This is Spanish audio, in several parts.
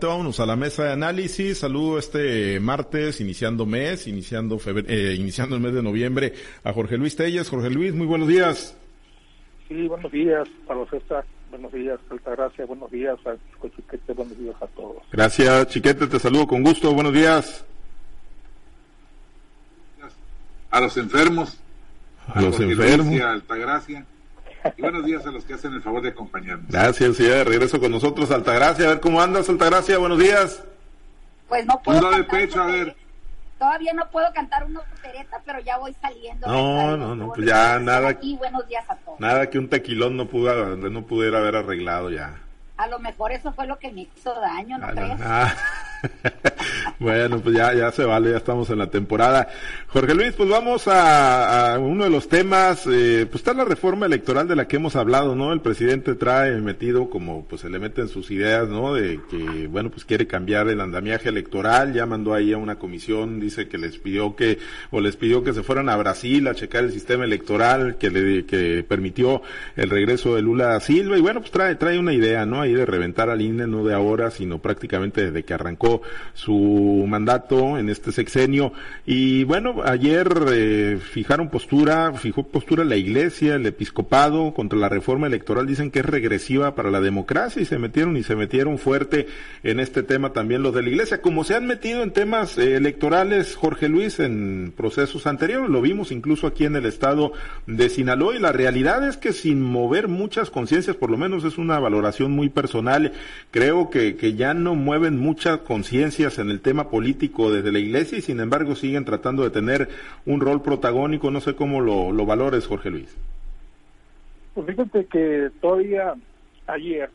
rápidamente vámonos a la mesa de análisis. Saludo este martes, iniciando mes, iniciando eh, iniciando el mes de noviembre, a Jorge Luis Telles. Jorge Luis, muy buenos días. Sí, buenos días, Pablo César. Buenos días, Altagracia. Buenos días, a Chiquete. Buenos días a todos. Gracias, Chiquete. Te saludo con gusto. Buenos días. A los enfermos. A, los enfermos. a Altagracia. Y buenos días a los que hacen el favor de acompañarnos. Gracias, ya de regreso con nosotros, Altagracia. A ver cómo andas, Altagracia. Buenos días. Pues no puedo. de pecho, a ver. Todavía no puedo cantar una opereta, pero ya voy saliendo. No, no, no, pues ya nada. Y buenos días a todos. Nada que un tequilón no, pudo, no pudiera haber arreglado ya. A lo mejor eso fue lo que me hizo daño, ¿no ah, crees? Ah. bueno, pues ya, ya se vale, ya estamos en la temporada. Jorge Luis, pues vamos a, uno de los temas, eh, pues está la reforma electoral de la que hemos hablado, ¿no? El presidente trae metido como, pues se le mete en sus ideas, ¿no? De que, bueno, pues quiere cambiar el andamiaje electoral, ya mandó ahí a una comisión, dice que les pidió que, o les pidió que se fueran a Brasil a checar el sistema electoral que le, que permitió el regreso de Lula a Silva, y bueno, pues trae, trae una idea, ¿no? Ahí de reventar al INE, no de ahora, sino prácticamente desde que arrancó su mandato en este sexenio. Y bueno, ayer eh, fijaron postura, fijó postura la iglesia, el episcopado contra la reforma electoral, dicen que es regresiva para la democracia y se metieron y se metieron fuerte en este tema también los de la iglesia, como se han metido en temas eh, electorales, Jorge Luis, en procesos anteriores, lo vimos incluso aquí en el estado de Sinaloa y la realidad es que sin mover muchas conciencias, por lo menos es una valoración muy personal, creo que, que ya no mueven mucha conciencia conciencias en el tema político desde la iglesia y sin embargo siguen tratando de tener un rol protagónico. No sé cómo lo, lo valores, Jorge Luis. Pues fíjate que todavía ayer,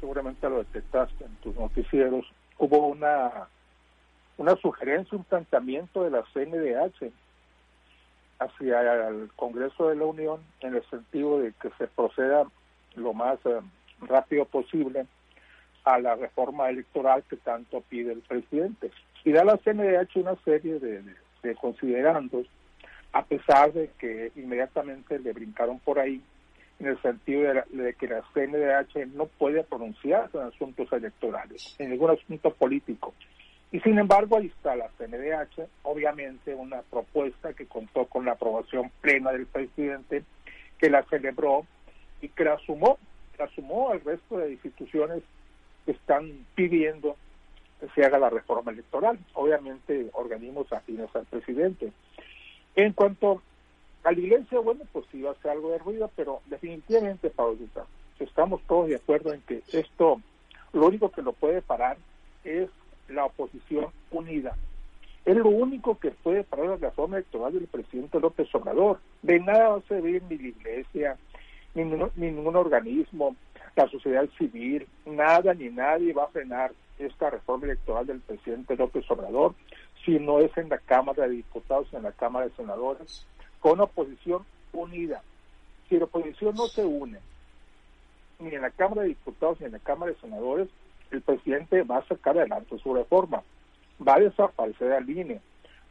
seguramente lo detectaste en tus noticieros, hubo una, una sugerencia, un planteamiento de la CNDH hacia el Congreso de la Unión en el sentido de que se proceda lo más eh, rápido posible a la reforma electoral que tanto pide el presidente. Y da la CNDH una serie de, considerandos, a pesar de que inmediatamente le brincaron por ahí, en el sentido de, que la CNDH no puede pronunciarse en asuntos electorales, en ningún asunto político. Y sin embargo, ahí está la CNDH, obviamente una propuesta que contó con la aprobación plena del presidente, que la celebró y que la sumó, la sumó al resto de instituciones están pidiendo que se haga la reforma electoral, obviamente organismos afines al presidente. En cuanto a la iglesia, bueno, pues sí va a ser algo de ruido, pero definitivamente, Paulita, estamos todos de acuerdo en que esto, lo único que lo puede parar es la oposición unida. Es lo único que puede parar la reforma electoral del presidente López Obrador. De nada va a servir ni la iglesia, ni ningún organismo, la sociedad civil, nada ni nadie va a frenar esta reforma electoral del presidente López Obrador si no es en la Cámara de Diputados, en la Cámara de Senadores, con oposición unida. Si la oposición no se une, ni en la Cámara de Diputados ni en la Cámara de Senadores, el presidente va a sacar adelante su reforma, va a desaparecer al INE,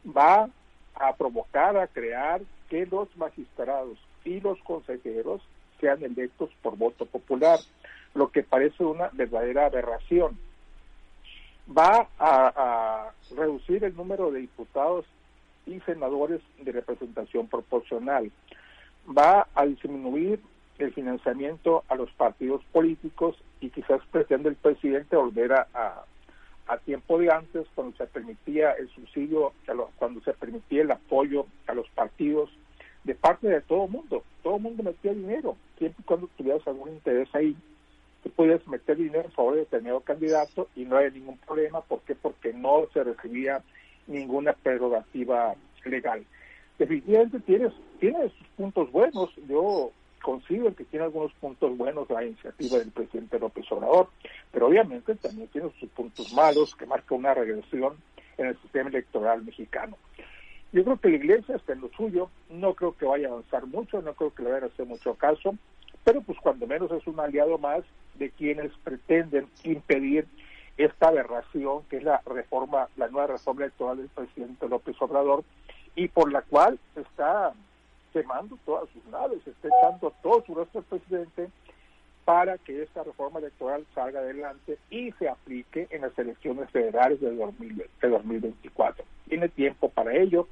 va a provocar, a crear que los magistrados y los consejeros sean electos por voto popular, lo que parece una verdadera aberración. Va a, reducir el número de diputados y senadores de representación proporcional. Va a disminuir el financiamiento a los partidos políticos y quizás pretende el presidente volver a, tiempo de antes, cuando se permitía el subsidio, cuando se permitía el apoyo a los partidos de parte de todo mundo. Todo mundo metía dinero, siempre y cuando tuvieras algún interés ahí. Tú podías meter dinero en favor de determinado candidato y no había ningún problema. ¿Por qué? Porque no se recibía ninguna prerrogativa legal. Definitivamente tiene, tiene sus puntos buenos. Yo consigo que tiene algunos puntos buenos la iniciativa del presidente López Obrador, pero obviamente también tiene sus puntos malos que marca una regresión en el sistema electoral mexicano. Yo creo que la iglesia está en lo suyo, no creo que vaya a avanzar mucho, no creo que le vaya a hacer mucho caso, pero pues cuando menos es un aliado más de quienes pretenden impedir esta aberración que es la reforma, la nueva reforma electoral del presidente López Obrador y por la cual está quemando todas sus naves, está echando todo su resto del presidente para que esta reforma electoral salga adelante y se aplique en las elecciones federales de, 2024. Tiene tiempo para ello.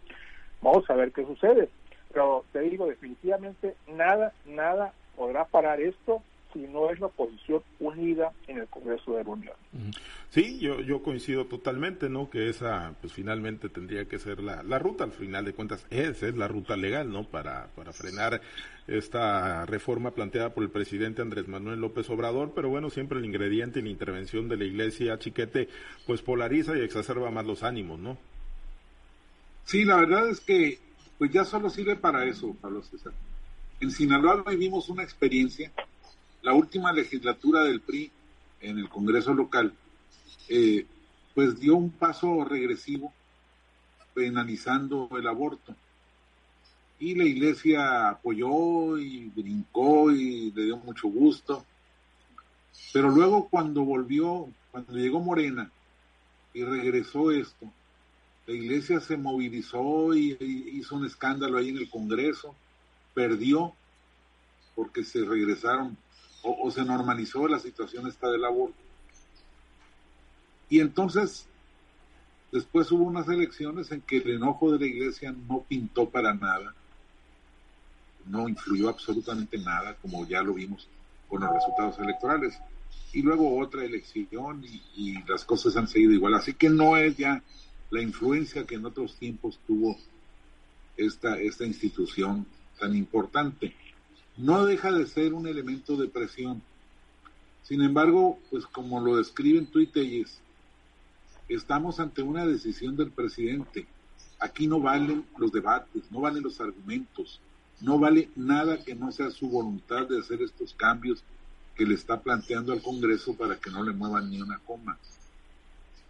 Vamos a ver qué sucede. Pero te digo, definitivamente nada, nada podrá parar esto si no es la oposición unida en el Congreso de la Unión. Sí, yo, yo coincido totalmente, ¿no? Que esa, pues finalmente tendría que ser la, la ruta, al final de cuentas, esa es la ruta legal, ¿no? Para, para frenar esta reforma planteada por el presidente Andrés Manuel López Obrador, pero bueno, siempre el ingrediente y la intervención de la iglesia chiquete, pues polariza y exacerba más los ánimos, ¿no? Sí, la verdad es que, pues ya solo sirve para eso, Pablo César. En Sinaloa vivimos una experiencia la última legislatura del PRI en el Congreso local, eh, pues dio un paso regresivo penalizando el aborto. Y la iglesia apoyó y brincó y le dio mucho gusto. Pero luego cuando volvió, cuando llegó Morena y regresó esto, la iglesia se movilizó y hizo un escándalo ahí en el Congreso, perdió porque se regresaron o, se normalizó la situación esta del aborto. Y entonces, después hubo unas elecciones en que el enojo de la iglesia no pintó para nada, no influyó absolutamente nada, como ya lo vimos con los resultados electorales. Y luego otra elección y, y las cosas han seguido igual. Así que no es ya la influencia que en otros tiempos tuvo esta, esta institución tan importante no deja de ser un elemento de presión. Sin embargo, pues como lo describen tuiteyes, estamos ante una decisión del presidente. Aquí no valen los debates, no valen los argumentos, no vale nada que no sea su voluntad de hacer estos cambios que le está planteando al Congreso para que no le muevan ni una coma.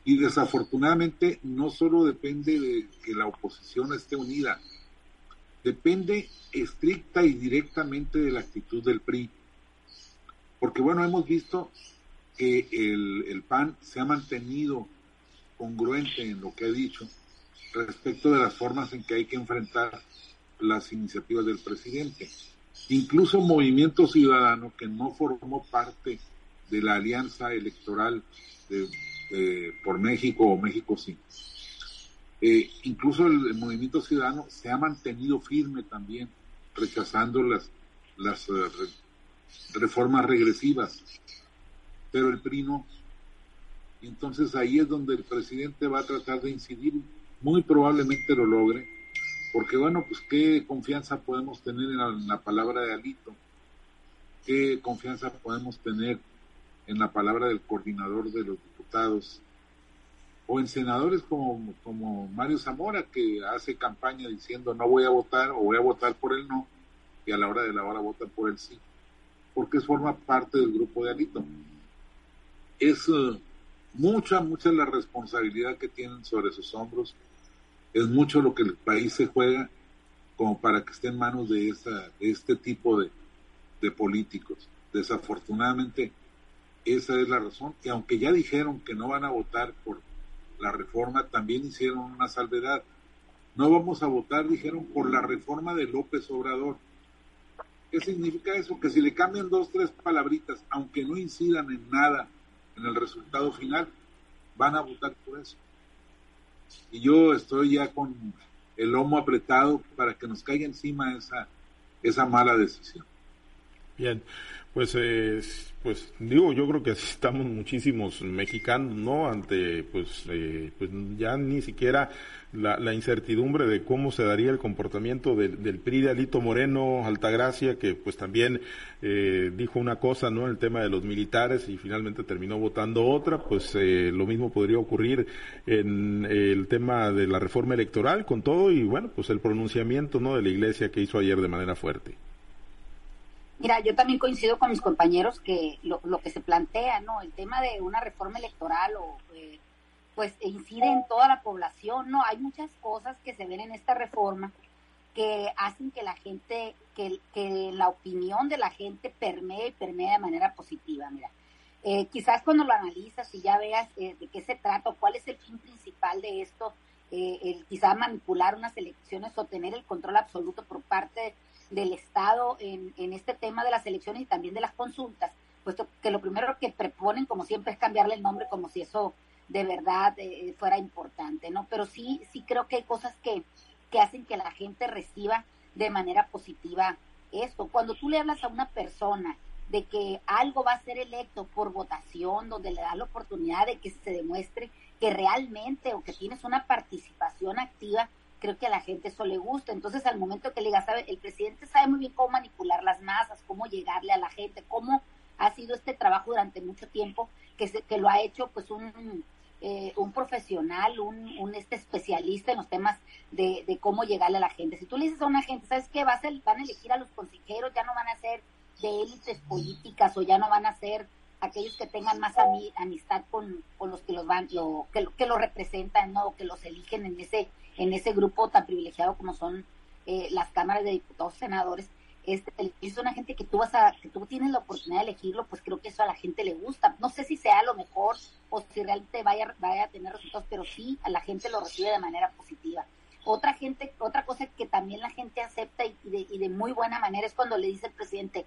Y desafortunadamente no solo depende de que la oposición esté unida, depende estricta y directamente de la actitud del PRI. Porque bueno, hemos visto que el, PAN se ha mantenido congruente en lo que ha dicho respecto de las formas en que hay que enfrentar las iniciativas del presidente. Incluso Movimiento Ciudadano, que no formó parte de la alianza electoral de, por México o México sí, eh, incluso el, movimiento ciudadano se ha mantenido firme también, rechazando las, las eh, reformas regresivas, pero el PRI no. Entonces ahí es donde el presidente va a tratar de incidir, muy probablemente lo logre, porque bueno, pues qué confianza podemos tener en la palabra de Alito, qué confianza podemos tener en la palabra del coordinador de los diputados o en senadores como, como Mario Zamora, que hace campaña diciendo no voy a votar o voy a votar por el no, y a la hora de la hora votan por el sí, porque forma parte del grupo de Alito. Es uh, mucha, mucha la responsabilidad que tienen sobre sus hombros, es mucho lo que el país se juega como para que esté en manos de, esa, este tipo de, de políticos. Desafortunadamente, esa es la razón. Y aunque ya dijeron que no van a votar por la reforma, también hicieron una salvedad. No vamos a votar, dijeron, por la reforma de López Obrador. ¿Qué significa eso? Que si le cambian dos, tres palabritas, aunque no incidan en nada en el resultado final, van a votar por eso. Y yo estoy ya con el lomo apretado para que nos caiga encima esa, esa mala decisión. Bien, pues, eh, pues digo, yo creo que estamos muchísimos mexicanos, ¿no? Ante, pues, eh, pues ya ni siquiera la, incertidumbre de cómo se daría el comportamiento del, del PRI de Alito Moreno, Altagracia, que pues también eh, dijo una cosa, ¿no? El tema de los militares y finalmente terminó votando otra, pues eh, lo mismo podría ocurrir en el tema de la reforma electoral con todo y bueno, pues el pronunciamiento, ¿no? De la iglesia que hizo ayer de manera fuerte. Mira, yo también coincido con mis compañeros que lo, lo que se plantea, ¿no? El tema de una reforma electoral o eh, pues incide en toda la población, ¿no? Hay muchas cosas que se ven en esta reforma que hacen que la gente, que, que la opinión de la gente permee y permee de manera positiva, mira. Eh, quizás cuando lo analizas y ya veas eh, de qué se trata o cuál es el fin principal de esto, el quizás manipular unas elecciones o tener el control absoluto por parte del Estado en, en este tema de las elecciones y también de las consultas, puesto que lo primero que proponen, como siempre, es cambiarle el nombre, como si eso de verdad eh, fuera importante, ¿no? Pero sí, sí creo que hay cosas que, que hacen que la gente reciba de manera positiva esto. Cuando tú le hablas a una persona de que algo va a ser electo por votación, donde le da la oportunidad de que se demuestre que realmente o que tienes una participación activa, creo que a la gente eso le gusta. Entonces, al momento que le diga, sabe, el presidente sabe muy bien cómo manipular las masas, cómo llegarle a la gente, cómo ha sido este trabajo durante mucho tiempo, que, se, que lo ha hecho pues un, eh, un profesional, un, un, este especialista en los temas de, de, cómo llegarle a la gente. Si tú le dices a una gente, ¿sabes qué? Va a van a elegir a los consejeros, ya no van a ser de élites políticas o ya no van a ser aquellos que tengan más amistad con, con, los que los van, lo, que, que lo representan, ¿no? que los eligen en ese, en ese grupo tan privilegiado como son eh, las cámaras de diputados, senadores, este, es una gente que tú vas a, que tú tienes la oportunidad de elegirlo, pues creo que eso a la gente le gusta. No sé si sea lo mejor o si realmente vaya, vaya a tener resultados, pero sí a la gente lo recibe de manera positiva. Otra gente, otra cosa que también la gente acepta y de, y de muy buena manera es cuando le dice el presidente,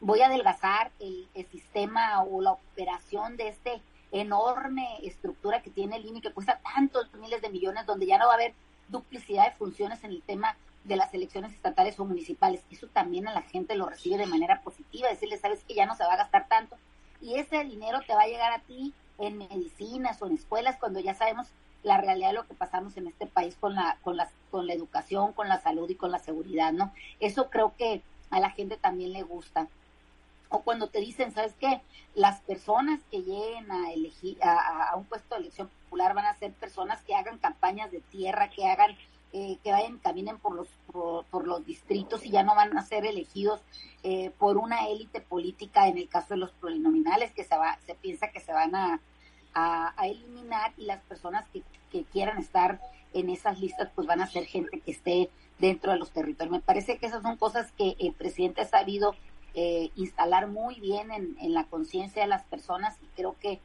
voy a adelgazar el, el sistema o la operación de este enorme estructura que tiene el INE que cuesta tantos miles de millones, donde ya no va a haber duplicidad de funciones en el tema de las elecciones estatales o municipales. Eso también a la gente lo recibe de manera positiva, decirle, sabes que ya no se va a gastar tanto y ese dinero te va a llegar a ti en medicinas o en escuelas cuando ya sabemos la realidad de lo que pasamos en este país con la con la con la educación, con la salud y con la seguridad, ¿no? Eso creo que a la gente también le gusta. O cuando te dicen, ¿sabes qué? Las personas que lleguen a elegir a, a un puesto de elección popular van a ser personas que hagan campañas de tierra, que hagan eh, que vayan, caminen por los, por, los distritos y ya no van a ser elegidos eh, por una élite política en el caso de los plurinominales que se, va, se piensa que se van a, a, eliminar y las personas que, que, quieran estar en esas listas pues van a ser gente que esté dentro de los territorios. Me parece que esas son cosas que el presidente ha sabido eh, instalar muy bien en, en la conciencia de las personas y creo que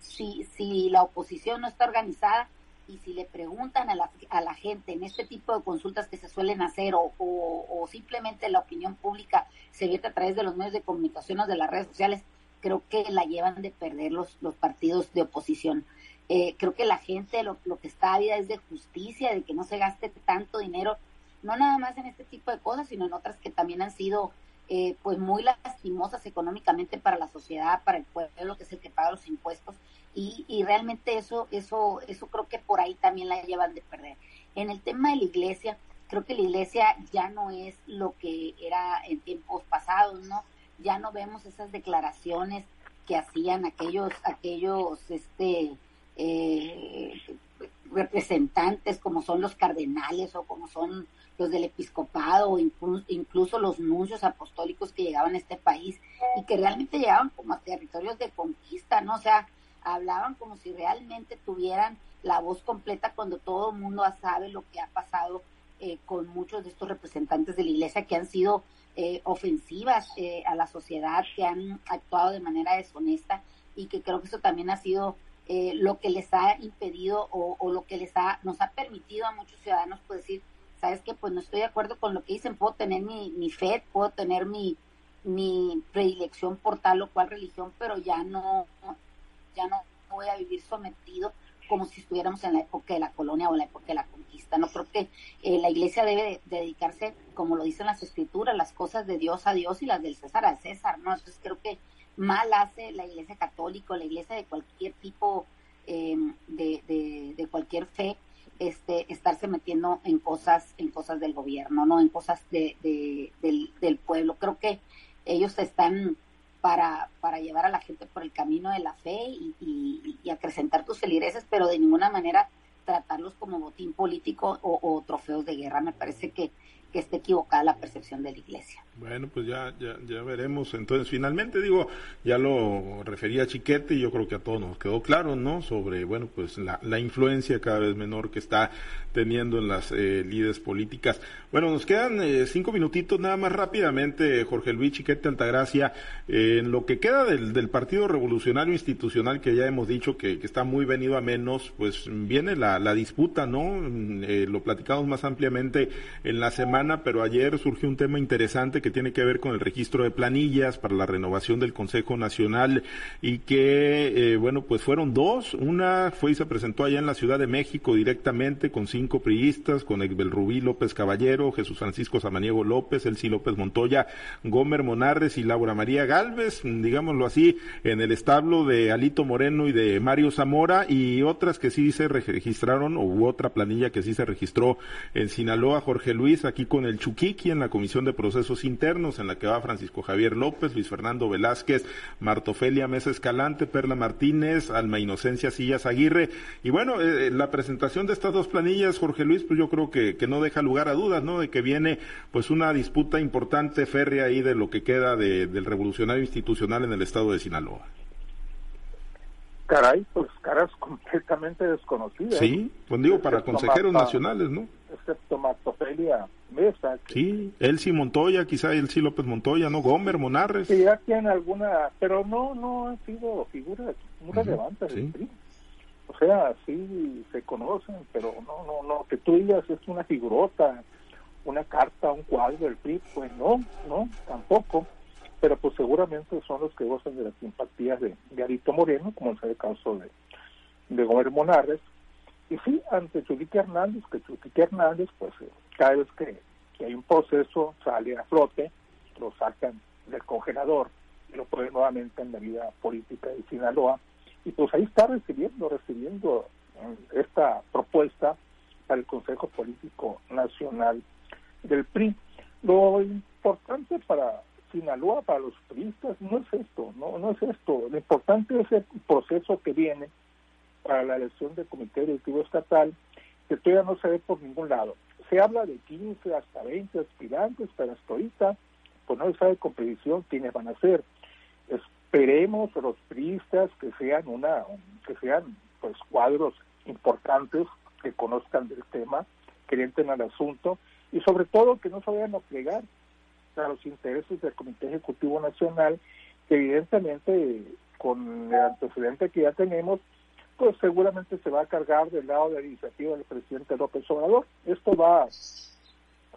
si, si la oposición no está organizada, y si le preguntan a la, a la gente en este tipo de consultas que se suelen hacer o, o, simplemente la opinión pública se vierte a través de los medios de comunicación o de las redes sociales, creo que la llevan de perder los, los partidos de oposición. Eh, creo que la gente lo, lo que está a vida es de justicia, de que no se gaste tanto dinero, no nada más en este tipo de cosas, sino en otras que también han sido eh, pues muy lastimosas económicamente para la sociedad, para el pueblo, que es el que paga los impuestos, y, y realmente eso, eso, eso creo que por ahí también la llevan de perder. En el tema de la iglesia, creo que la iglesia ya no es lo que era en tiempos pasados, ¿no? Ya no vemos esas declaraciones que hacían aquellos, aquellos, este, eh, representantes como son los cardenales o como son los del episcopado o incluso, los nuncios apostólicos que llegaban a este país y que realmente llegaban como a territorios de conquista, ¿no? O sea, hablaban como si realmente tuvieran la voz completa cuando todo el mundo sabe lo que ha pasado eh, con muchos de estos representantes de la iglesia que han sido eh, ofensivas eh, a la sociedad, que han actuado de manera deshonesta y que creo que eso también ha sido lo que les ha impedido o, lo que les ha nos ha permitido a muchos ciudadanos pues decir sabes que pues no estoy de acuerdo con lo que dicen, puedo tener mi, mi fe, puedo tener mi, mi predilección por tal o cual religión, pero ya no, ya no voy a vivir sometido como si estuviéramos en la época de la colonia o en la época de la conquista. No creo que eh, la iglesia debe dedicarse, como lo dicen las escrituras, las cosas de Dios a Dios y las del César al César, ¿no? Entonces creo que mal hace la iglesia católica, la iglesia de cualquier tipo de, de, de cualquier fe, este, estarse metiendo en cosas, en cosas del gobierno, no en cosas de, del, del, pueblo. Creo que ellos están para, para llevar a la gente por el camino de la fe y, y, y acrecentar tus feligreses, pero de ninguna manera tratarlos como botín político o, o trofeos de guerra. Me parece que que esté equivocada la percepción de la iglesia. Bueno, pues ya, ya, ya veremos. Entonces, finalmente, digo, ya lo refería Chiquete y yo creo que a todos nos quedó claro, ¿no? Sobre, bueno, pues la, la influencia cada vez menor que está teniendo en las eh, líderes políticas. Bueno, nos quedan eh, cinco minutitos nada más rápidamente, Jorge Luis Chiquete Altagracia, eh, en lo que queda del, del, Partido Revolucionario Institucional, que ya hemos dicho que, que está muy venido a menos, pues viene la, la disputa, ¿no? Eh, lo platicamos más ampliamente en la semana pero ayer surgió un tema interesante que tiene que ver con el registro de planillas para la renovación del Consejo Nacional y que, eh, bueno, pues fueron dos. Una fue y se presentó allá en la Ciudad de México directamente con cinco priistas, con Egbel Rubí López Caballero, Jesús Francisco Samaniego López, Elsie López Montoya, Gómer Monarres y Laura María Galvez, digámoslo así, en el establo de Alito Moreno y de Mario Zamora y otras que sí se registraron, o otra planilla que sí se registró en Sinaloa, Jorge Luis, aquí con el Chuquiqui en la Comisión de Procesos Internos, en la que va Francisco Javier López, Luis Fernando Velázquez, Martofelia Mesa Escalante, Perla Martínez, Alma Inocencia Sillas Aguirre. Y bueno, eh, la presentación de estas dos planillas, Jorge Luis, pues yo creo que, que no deja lugar a dudas, ¿no? De que viene pues una disputa importante, férrea ahí de lo que queda de, del revolucionario institucional en el estado de Sinaloa. Caray, pues caras completamente desconocidas. Sí, pues digo, para consejeros nacionales, ¿no? Excepto Martofelia Mesa. Sí, Elsie Montoya, quizá Elsie López Montoya, ¿no? Gómez, Monarres. Sí, ya tiene alguna, pero no, no han sido figuras muy relevantes sí. O sea, sí se conocen, pero no, no, no, que tú digas es una figurota, una carta, un cuadro del PRI, pues no, no, tampoco pero pues seguramente son los que gozan de las simpatías de, de Arito Moreno, como es el caso de, de Gómez Monarres. Y sí, ante Chulique Hernández, que Chulique Hernández, pues eh, cada vez que, que, hay un proceso sale a flote, lo sacan del congelador y lo ponen nuevamente en la vida política de Sinaloa. Y pues ahí está recibiendo, recibiendo eh, esta propuesta para el Consejo Político Nacional del PRI. Lo importante para Sinaloa para los turistas no es esto, no, no es esto. Lo importante es el proceso que viene para la elección del Comité Directivo Estatal, que todavía no se ve por ningún lado. Se habla de 15 hasta 20 aspirantes, pero hasta ahorita pues no se sabe con precisión quiénes van a ser. Esperemos a los turistas que sean una, que sean pues cuadros importantes, que conozcan del tema, que entren al asunto y sobre todo que no se vayan a plegar a los intereses del Comité Ejecutivo Nacional, que evidentemente con el antecedente que ya tenemos, pues seguramente se va a cargar del lado de la iniciativa del presidente López Obrador. Esto va a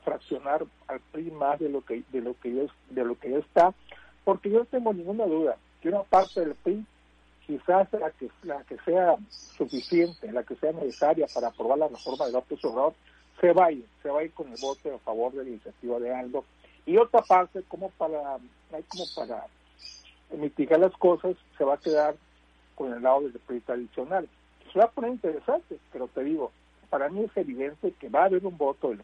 fraccionar al PRI más de lo que de lo que ya, de lo que ya está, porque yo no tengo ninguna duda que una parte del PRI quizás la que la que sea suficiente, la que sea necesaria para aprobar la reforma de López Obrador, se vaya, se va a ir con el voto a favor de la iniciativa de Aldo y otra parte, como para, como para mitigar las cosas, se va a quedar con el lado del PRI tradicional. Se va a poner interesante, pero te digo, para mí es evidente que va a haber un voto del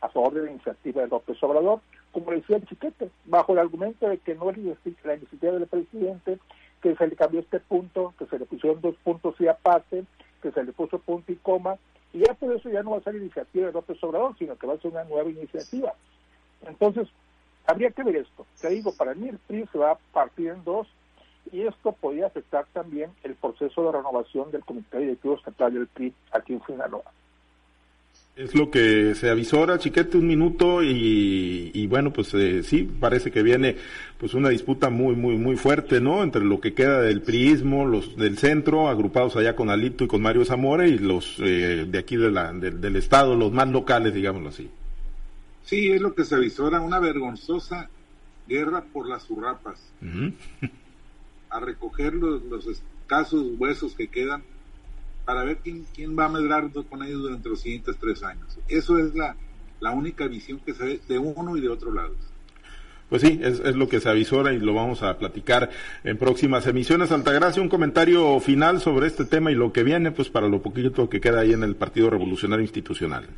a favor de la iniciativa de López Obrador, como decía el chiquete, bajo el argumento de que no es la iniciativa del presidente, que se le cambió este punto, que se le pusieron dos puntos y aparte, que se le puso punto y coma, y ya por eso ya no va a ser iniciativa de López Obrador, sino que va a ser una nueva iniciativa. Entonces, habría que ver esto. Te digo, para mí el PRI se va a partir en dos y esto podría afectar también el proceso de renovación del Comité Directivo Estatal del PRI aquí en Sinaloa. Es lo que se avisora, chiquete, un minuto y, bueno, pues eh, sí, parece que viene pues una disputa muy, muy, muy fuerte, ¿no? Entre lo que queda del priismo, los del centro, agrupados allá con Alito y con Mario Zamora y los eh, de aquí de la, del estado, los más locales, digámoslo así. Sí, es lo que se avisora, una vergonzosa guerra por las zurrapas. A recoger los, los, escasos huesos que quedan para ver quién, quién va a medrar con ellos durante los siguientes tres años. Eso es la, la única visión que se ve de uno y de otro lado. Pues sí, es, es, lo que se avisora y lo vamos a platicar en próximas emisiones. Altagracia, un comentario final sobre este tema y lo que viene, pues para lo poquito que queda ahí en el Partido Revolucionario Institucional.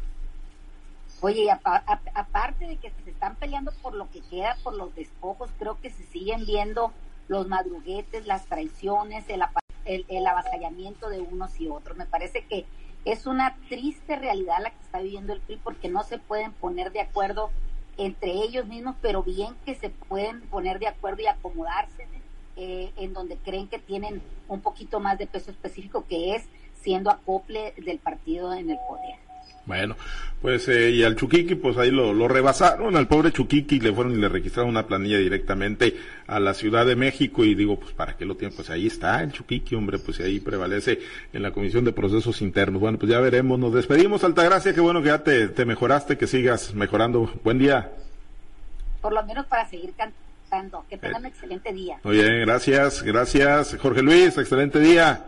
Oye, aparte de que se están peleando por lo que queda, por los despojos, creo que se siguen viendo los madruguetes, las traiciones, el, el, el, avasallamiento de unos y otros. Me parece que es una triste realidad la que está viviendo el PRI porque no se pueden poner de acuerdo entre ellos mismos, pero bien que se pueden poner de acuerdo y acomodarse eh, en donde creen que tienen un poquito más de peso específico, que es siendo acople del partido en el poder. Bueno, pues eh, y al Chuquiqui, pues ahí lo, lo, rebasaron, al pobre Chuquiqui le fueron y le registraron una planilla directamente a la Ciudad de México y digo, pues para qué lo tienen, pues ahí está el Chuquiqui, hombre, pues ahí prevalece en la Comisión de Procesos Internos. Bueno, pues ya veremos, nos despedimos, Altagracia, qué bueno que ya te, te mejoraste, que sigas mejorando. Buen día. por lo menos para seguir cantando. Que tengan un excelente día. Muy bien, gracias, gracias. Jorge Luis, excelente día.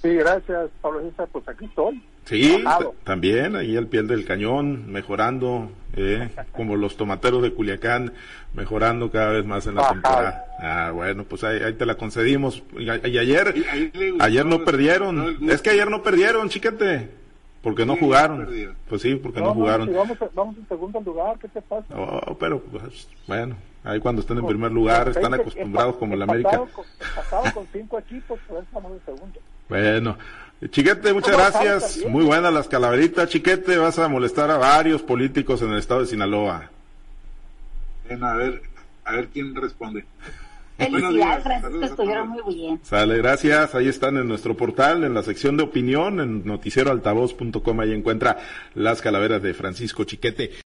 Sí, gracias, Pablo César, pues aquí estoy. Sí, también, ahí el piel del cañón, mejorando, eh, como los tomateros de Culiacán, mejorando cada vez más en la temporada. Ah, bueno, pues ahí, te la concedimos. Y, ayer, ayer no perdieron. es que ayer no perdieron, chiquete. Porque no jugaron. Pues sí, porque no, jugaron. vamos, vamos, en segundo lugar, ¿qué te pasa? Oh, pero pues, bueno, ahí cuando estén en primer lugar están acostumbrados como el América. Con, con cinco equipos, pues estamos en segundo. Bueno, Chiquete, muchas gracias. Muy buenas las calaveritas. Chiquete, vas a molestar a varios políticos en el estado de Sinaloa. a ver, a ver quién responde. Felicidades, Francisco, estuvieron muy bien. Sale, gracias. Ahí están en nuestro portal, en la sección de opinión, en noticieroaltavoz.com. Ahí encuentra las calaveras de Francisco Chiquete.